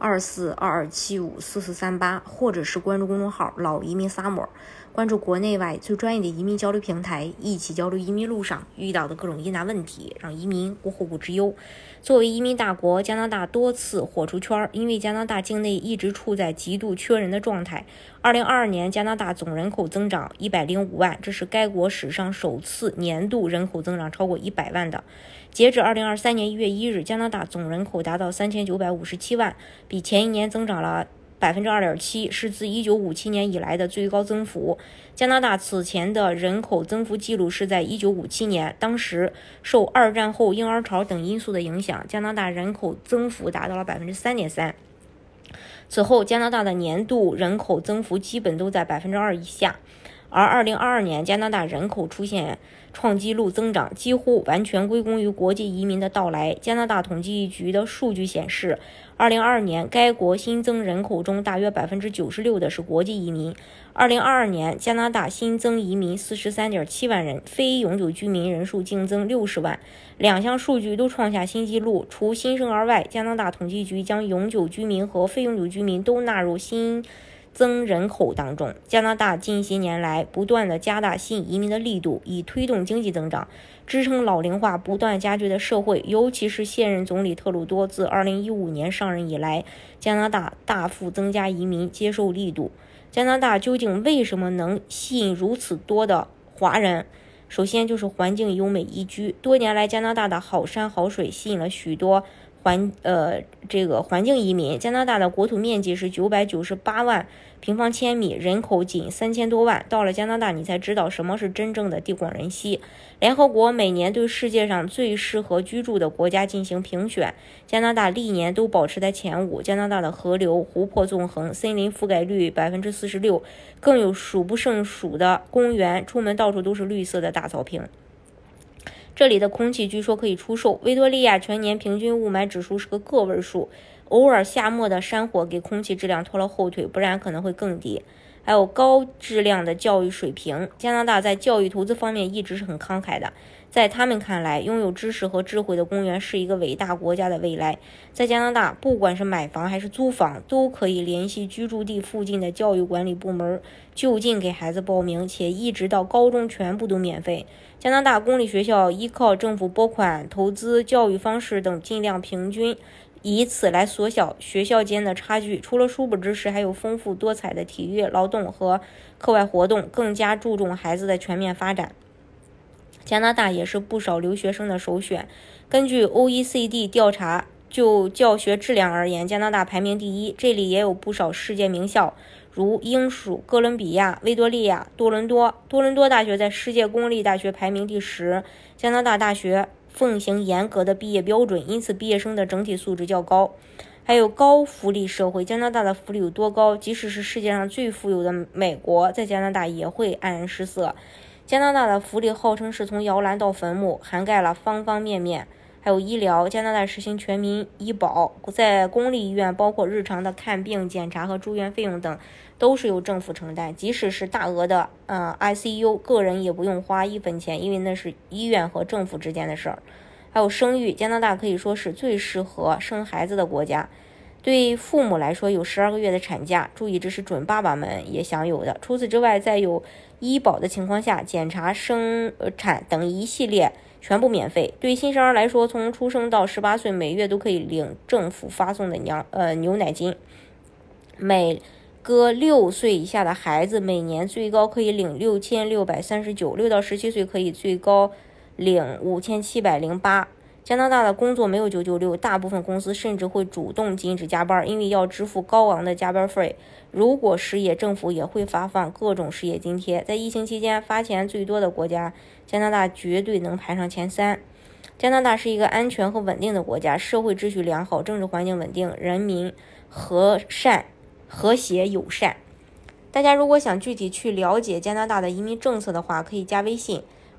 二四二二七五四四三八，或者是关注公众号“老移民 Summer”。关注国内外最专业的移民交流平台，一起交流移民路上遇到的各种疑难问题，让移民无后顾之忧。作为移民大国，加拿大多次火出圈，因为加拿大境内一直处在极度缺人的状态。二零二二年，加拿大总人口增长一百零五万，这是该国史上首次年度人口增长超过一百万的。截至二零二三年一月一日，加拿大总人口达到三千九百五十七万，比前一年增长了。百分之二点七是自一九五七年以来的最高增幅。加拿大此前的人口增幅记录是在一九五七年，当时受二战后婴儿潮等因素的影响，加拿大人口增幅达到了百分之三点三。此后，加拿大的年度人口增幅基本都在百分之二以下。而二零二二年，加拿大人口出现创纪录增长，几乎完全归功于国际移民的到来。加拿大统计局的数据显示，二零二二年该国新增人口中大约百分之九十六的是国际移民。二零二二年，加拿大新增移民四十三点七万人，非永久居民人数净增六十万，两项数据都创下新纪录。除新生儿外，加拿大统计局将永久居民和非永久居民都纳入新。增人口当中，加拿大近些年来不断的加大吸引移民的力度，以推动经济增长，支撑老龄化不断加剧的社会。尤其是现任总理特鲁多自2015年上任以来，加拿大大幅增加移民接受力度。加拿大究竟为什么能吸引如此多的华人？首先就是环境优美宜居，多年来加拿大的好山好水吸引了许多。环呃，这个环境移民，加拿大的国土面积是九百九十八万平方千米，人口仅三千多万。到了加拿大，你才知道什么是真正的地广人稀。联合国每年对世界上最适合居住的国家进行评选，加拿大历年都保持在前五。加拿大的河流、湖泊纵横，森林覆盖率百分之四十六，更有数不胜数的公园，出门到处都是绿色的大草坪。这里的空气据说可以出售。维多利亚全年平均雾霾指数是个个位数，偶尔夏末的山火给空气质量拖了后腿，不然可能会更低。还有高质量的教育水平，加拿大在教育投资方面一直是很慷慨的。在他们看来，拥有知识和智慧的公园是一个伟大国家的未来。在加拿大，不管是买房还是租房，都可以联系居住地附近的教育管理部门，就近给孩子报名，且一直到高中全部都免费。加拿大公立学校依靠政府拨款、投资、教育方式等，尽量平均。以此来缩小学校间的差距。除了书本知识，还有丰富多彩的体育、劳动和课外活动，更加注重孩子的全面发展。加拿大也是不少留学生的首选。根据 OECD 调查，就教学质量而言，加拿大排名第一。这里也有不少世界名校，如英属哥伦比亚、维多利亚、多伦多。多伦多大学在世界公立大学排名第十。加拿大大学。奉行严格的毕业标准，因此毕业生的整体素质较高。还有高福利社会，加拿大的福利有多高？即使是世界上最富有的美国，在加拿大也会黯然失色。加拿大的福利号称是从摇篮到坟墓，涵盖了方方面面。还有医疗，加拿大实行全民医保，在公立医院，包括日常的看病、检查和住院费用等，都是由政府承担。即使是大额的，呃，ICU，个人也不用花一分钱，因为那是医院和政府之间的事儿。还有生育，加拿大可以说是最适合生孩子的国家。对父母来说，有十二个月的产假，注意这是准爸爸们也享有的。除此之外，在有医保的情况下，检查、生产等一系列。全部免费。对新生儿来说，从出生到十八岁，每月都可以领政府发送的娘呃牛奶金。每个六岁以下的孩子，每年最高可以领六千六百三十九；六到十七岁可以最高领五千七百零八。加拿大的工作没有九九六，大部分公司甚至会主动禁止加班，因为要支付高昂的加班费。如果失业，政府也会发放各种失业津贴。在疫情期间发钱最多的国家，加拿大绝对能排上前三。加拿大是一个安全和稳定的国家，社会秩序良好，政治环境稳定，人民和善、和谐、友善。大家如果想具体去了解加拿大的移民政策的话，可以加微信。